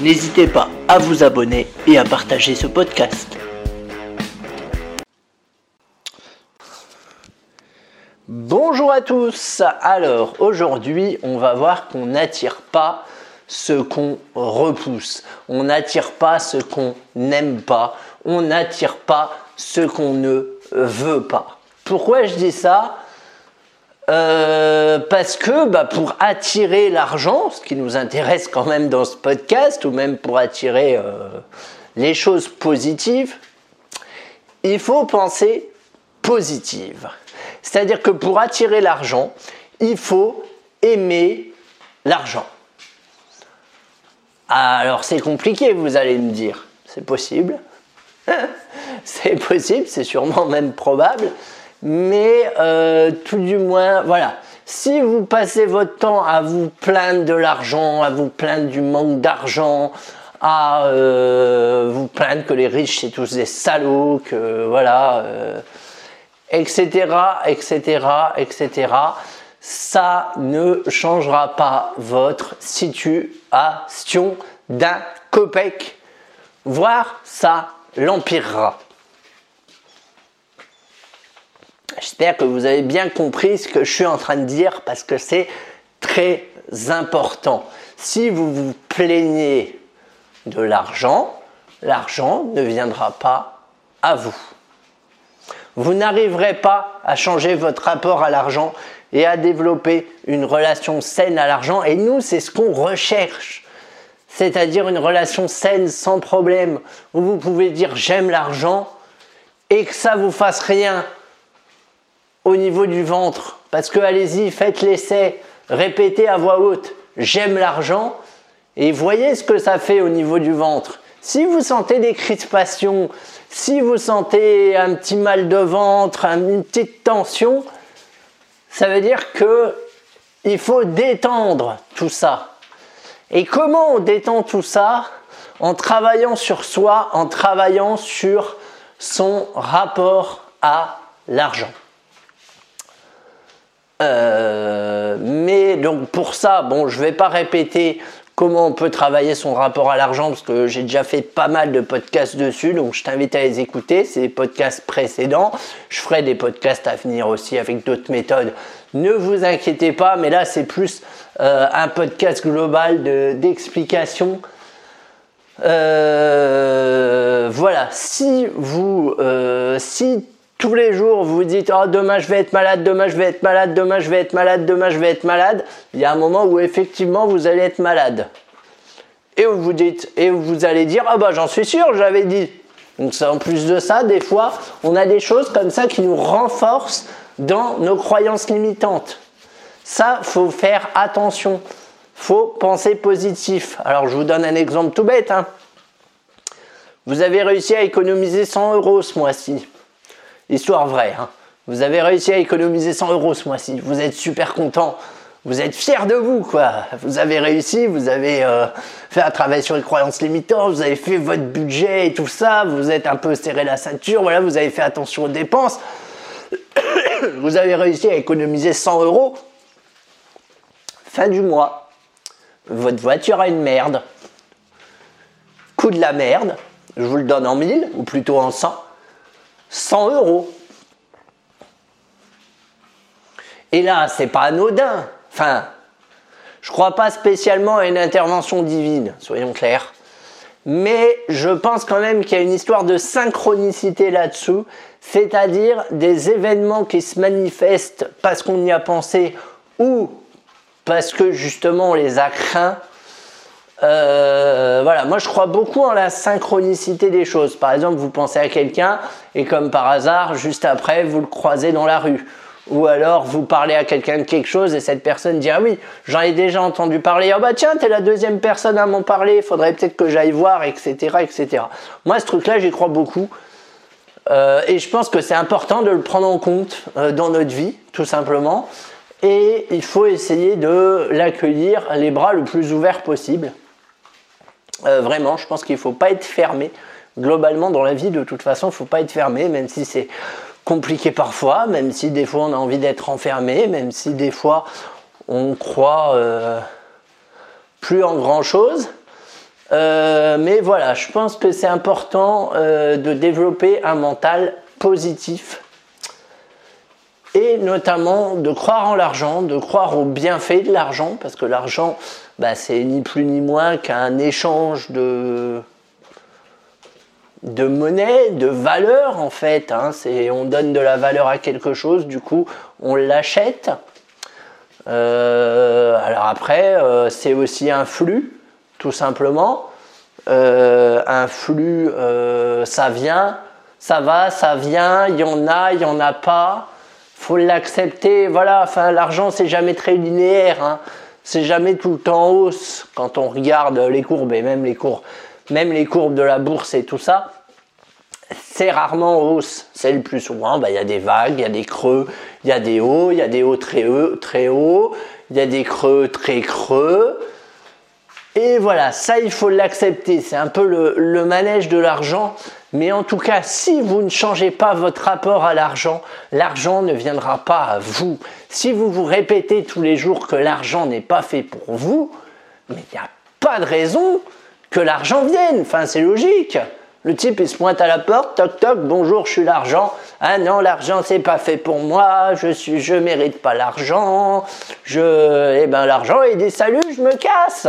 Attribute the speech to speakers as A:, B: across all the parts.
A: N'hésitez pas à vous abonner et à partager ce podcast. Bonjour à tous. Alors aujourd'hui, on va voir qu'on n'attire pas ce qu'on repousse. On n'attire pas ce qu'on n'aime pas. On n'attire pas ce qu'on ne veut pas. Pourquoi je dis ça? Euh, parce que bah, pour attirer l'argent, ce qui nous intéresse quand même dans ce podcast, ou même pour attirer euh, les choses positives, il faut penser positive. C'est-à-dire que pour attirer l'argent, il faut aimer l'argent. Alors c'est compliqué, vous allez me dire. C'est possible. c'est possible, c'est sûrement même probable mais euh, tout du moins, voilà. Si vous passez votre temps à vous plaindre de l'argent, à vous plaindre du manque d'argent, à euh, vous plaindre que les riches c'est tous des salauds, que voilà, etc., etc., etc., ça ne changera pas votre situation d'un copec, voire ça l'empirera. J'espère que vous avez bien compris ce que je suis en train de dire parce que c'est très important. Si vous vous plaignez de l'argent, l'argent ne viendra pas à vous. Vous n'arriverez pas à changer votre rapport à l'argent et à développer une relation saine à l'argent. Et nous, c'est ce qu'on recherche. C'est-à-dire une relation saine, sans problème, où vous pouvez dire j'aime l'argent et que ça vous fasse rien au niveau du ventre. Parce que allez-y, faites l'essai, répétez à voix haute, j'aime l'argent, et voyez ce que ça fait au niveau du ventre. Si vous sentez des crispations, si vous sentez un petit mal de ventre, une petite tension, ça veut dire que il faut détendre tout ça. Et comment on détend tout ça? En travaillant sur soi, en travaillant sur son rapport à l'argent. Euh, mais donc pour ça, bon, je vais pas répéter comment on peut travailler son rapport à l'argent parce que j'ai déjà fait pas mal de podcasts dessus, donc je t'invite à les écouter. C'est des podcasts précédents. Je ferai des podcasts à venir aussi avec d'autres méthodes. Ne vous inquiétez pas, mais là c'est plus euh, un podcast global d'explication. Euh, voilà, si vous, si tous les jours vous vous dites oh demain je vais être malade, demain je vais être malade, demain je vais être malade, demain je vais être malade, il y a un moment où effectivement vous allez être malade. Et vous dites et vous allez dire ah bah j'en suis sûr, j'avais dit. Donc en plus de ça, des fois, on a des choses comme ça qui nous renforcent dans nos croyances limitantes. Ça, faut faire attention. Faut penser positif. Alors je vous donne un exemple tout bête. Hein. Vous avez réussi à économiser 100 euros ce mois-ci. Histoire vraie. Hein. Vous avez réussi à économiser 100 euros ce mois-ci. Vous êtes super content. Vous êtes fier de vous, quoi. Vous avez réussi, vous avez euh, fait un travail sur les croyances limitantes, vous avez fait votre budget et tout ça, vous êtes un peu serré la ceinture, voilà, vous avez fait attention aux dépenses. vous avez réussi à économiser 100 euros. Fin du mois, votre voiture a une merde. Coût de la merde, je vous le donne en 1000 ou plutôt en 100. 100 euros. Et là, c'est pas anodin. Enfin, je crois pas spécialement à une intervention divine, soyons clairs. Mais je pense quand même qu'il y a une histoire de synchronicité là-dessous, c'est-à-dire des événements qui se manifestent parce qu'on y a pensé ou parce que justement on les a craints euh, voilà, moi je crois beaucoup en la synchronicité des choses. Par exemple, vous pensez à quelqu'un et comme par hasard, juste après, vous le croisez dans la rue. ou alors vous parlez à quelqu'un de quelque chose et cette personne dit ah oui j'en ai déjà entendu parler. Ah bah tiens t'es la deuxième personne à m'en parler. Faudrait peut-être que j'aille voir etc etc moi ce truc là j'y crois beaucoup. Euh, et je pense que c'est important de le prendre en compte euh, dans notre vie tout simplement. Et il faut essayer de l'accueillir les bras le plus ouverts possible euh, vraiment je pense qu'il ne faut pas être fermé globalement dans la vie de toute façon il ne faut pas être fermé même si c'est compliqué parfois, même si des fois on a envie d'être enfermé, même si des fois on croit euh, plus en grand chose. Euh, mais voilà, je pense que c'est important de développer un mental positif et notamment de croire en l'argent, de croire au bienfait de l'argent, parce que l'argent, bah, c'est ni plus ni moins qu'un échange de, de monnaie, de valeur en fait. Hein. on donne de la valeur à quelque chose, du coup on l'achète. Euh, alors après, euh, c'est aussi un flux, tout simplement. Euh, un flux, ça vient, ça va, ça vient, il y en a, il y en a pas. Faut l'accepter. Voilà, enfin l'argent c'est jamais très linéaire. Hein. C'est jamais tout le temps hausse quand on regarde les courbes et même les courbes même les courbes de la bourse et tout ça, c'est rarement en hausse. C'est le plus souvent, bah, il y a des vagues, il y a des creux, il y a des hauts, il y a des hauts très, hauts, très hauts, il y a des creux très creux. Et voilà, ça il faut l'accepter, c'est un peu le manège de l'argent. Mais en tout cas, si vous ne changez pas votre rapport à l'argent, l'argent ne viendra pas à vous. Si vous vous répétez tous les jours que l'argent n'est pas fait pour vous, mais il n'y a pas de raison que l'argent vienne. Enfin, c'est logique. Le type, il se pointe à la porte, toc toc, bonjour, je suis l'argent. Ah non, l'argent, c'est pas fait pour moi, je suis, je mérite pas l'argent. Je, eh ben, l'argent, il dit salut, je me casse.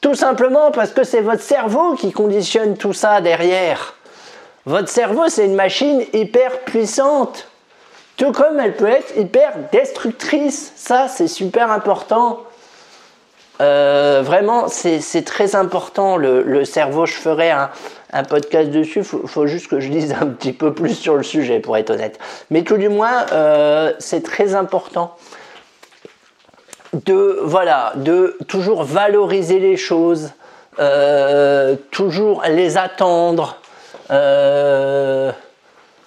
A: Tout simplement parce que c'est votre cerveau qui conditionne tout ça derrière. Votre cerveau, c'est une machine hyper puissante. Tout comme elle peut être hyper destructrice. Ça, c'est super important. Euh, vraiment, c'est très important le, cerveau. Je ferai un, podcast dessus. Il faut, juste que je dise un petit peu plus sur le sujet, pour être honnête. Mais tout du moins, euh, c'est très important de voilà, de toujours valoriser les choses, euh, toujours les attendre.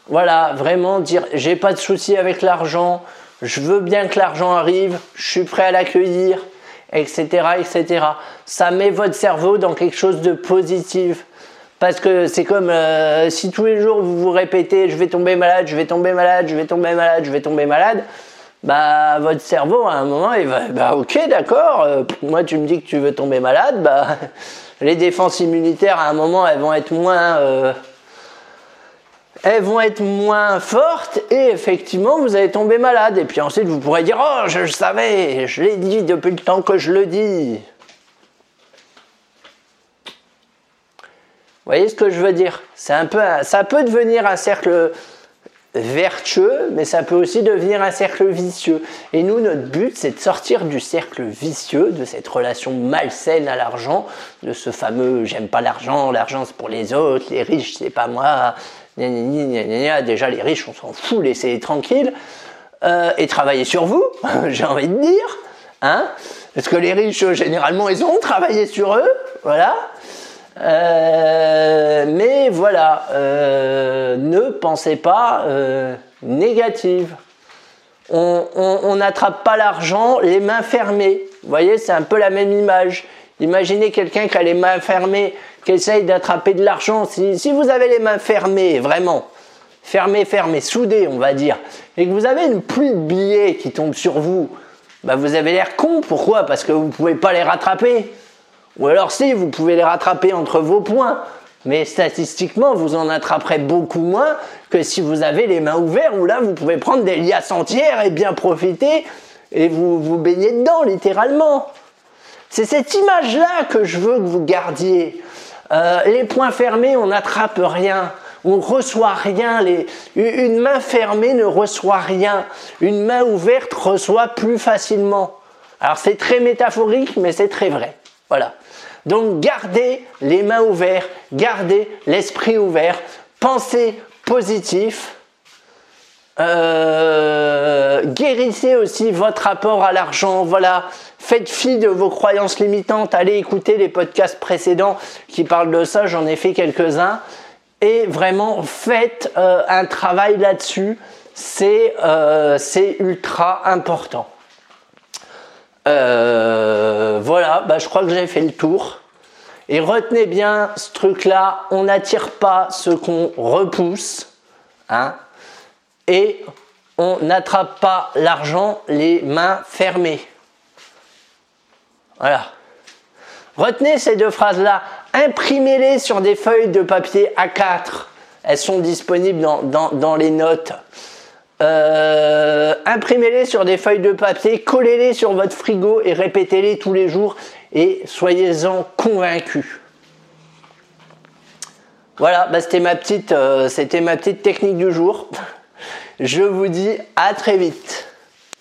A: Voilà, vraiment dire j'ai pas de souci avec l'argent, je veux bien que l'argent arrive, je suis prêt à l'accueillir etc., etc. Ça met votre cerveau dans quelque chose de positif. Parce que c'est comme euh, si tous les jours vous vous répétez je vais tomber malade, je vais tomber malade, je vais tomber malade, je vais tomber malade, bah votre cerveau à un moment il va bah ok d'accord, euh, moi tu me dis que tu veux tomber malade, bah les défenses immunitaires à un moment elles vont être moins euh, elles vont être moins fortes et effectivement vous allez tomber malade. Et puis ensuite vous pourrez dire Oh, je, savais, je l'ai dit depuis le temps que je le dis. Vous voyez ce que je veux dire? C'est un peu, ça peut devenir un cercle vertueux, mais ça peut aussi devenir un cercle vicieux. Et nous, notre but, c'est de sortir du cercle vicieux, de cette relation malsaine à l'argent, de ce fameux j'aime pas l'argent, l'argent c'est pour les autres, les riches c'est pas moi, Déjà, les riches, on s'en fout, laissez-les tranquilles. Euh, et travailler sur vous, j'ai envie de dire. Hein Parce que les riches, généralement, ils ont travaillé sur eux. Voilà. Euh, mais voilà, euh, ne pensez pas négative. On n'attrape pas l'argent les mains fermées. Vous voyez, c'est un peu la même image. Imaginez quelqu'un qui a les mains fermées qui essaye d'attraper de l'argent, si, vous avez les mains fermées, vraiment, fermées, fermées, soudées, on va dire, et que vous avez une pluie de billets qui tombe sur vous, bah vous avez l'air con. Pourquoi? Parce que vous ne pouvez pas les rattraper. Ou alors si, vous pouvez les rattraper entre vos poings. Mais statistiquement, vous en attraperez beaucoup moins que si vous avez les mains ouvertes, où là, vous pouvez prendre des liasses entières et bien profiter, et vous vous baignez dedans, littéralement. C'est cette image-là que je veux que vous gardiez. Euh, les poings fermés, on n'attrape rien. On reçoit rien. une main fermée ne reçoit rien. Une main ouverte reçoit plus facilement. Alors c'est très métaphorique, mais c'est très vrai. Voilà. Donc gardez les mains ouvertes, gardez l'esprit ouvert, pensez positif. Euh, guérissez aussi votre rapport à l'argent. Voilà, faites fi de vos croyances limitantes. Allez écouter les podcasts précédents qui parlent de ça. J'en ai fait quelques-uns. Et vraiment, faites euh, un travail là-dessus. C'est euh, ultra important. Voilà, bah, je crois que j'ai fait le tour. Et retenez bien ce truc-là, on n'attire pas ce qu'on repousse. Hein et on n'attrape pas l'argent les mains fermées. Voilà. Retenez ces deux phrases-là. Imprimez-les sur des feuilles de papier A4. Elles sont disponibles dans, les notes. Euh, imprimez-les sur des feuilles de papier, collez-les sur votre frigo et répétez-les tous les jours et soyez-en convaincus. Voilà, bah, c'était ma, petite, euh, ma petite technique du jour. Je vous dis à très vite.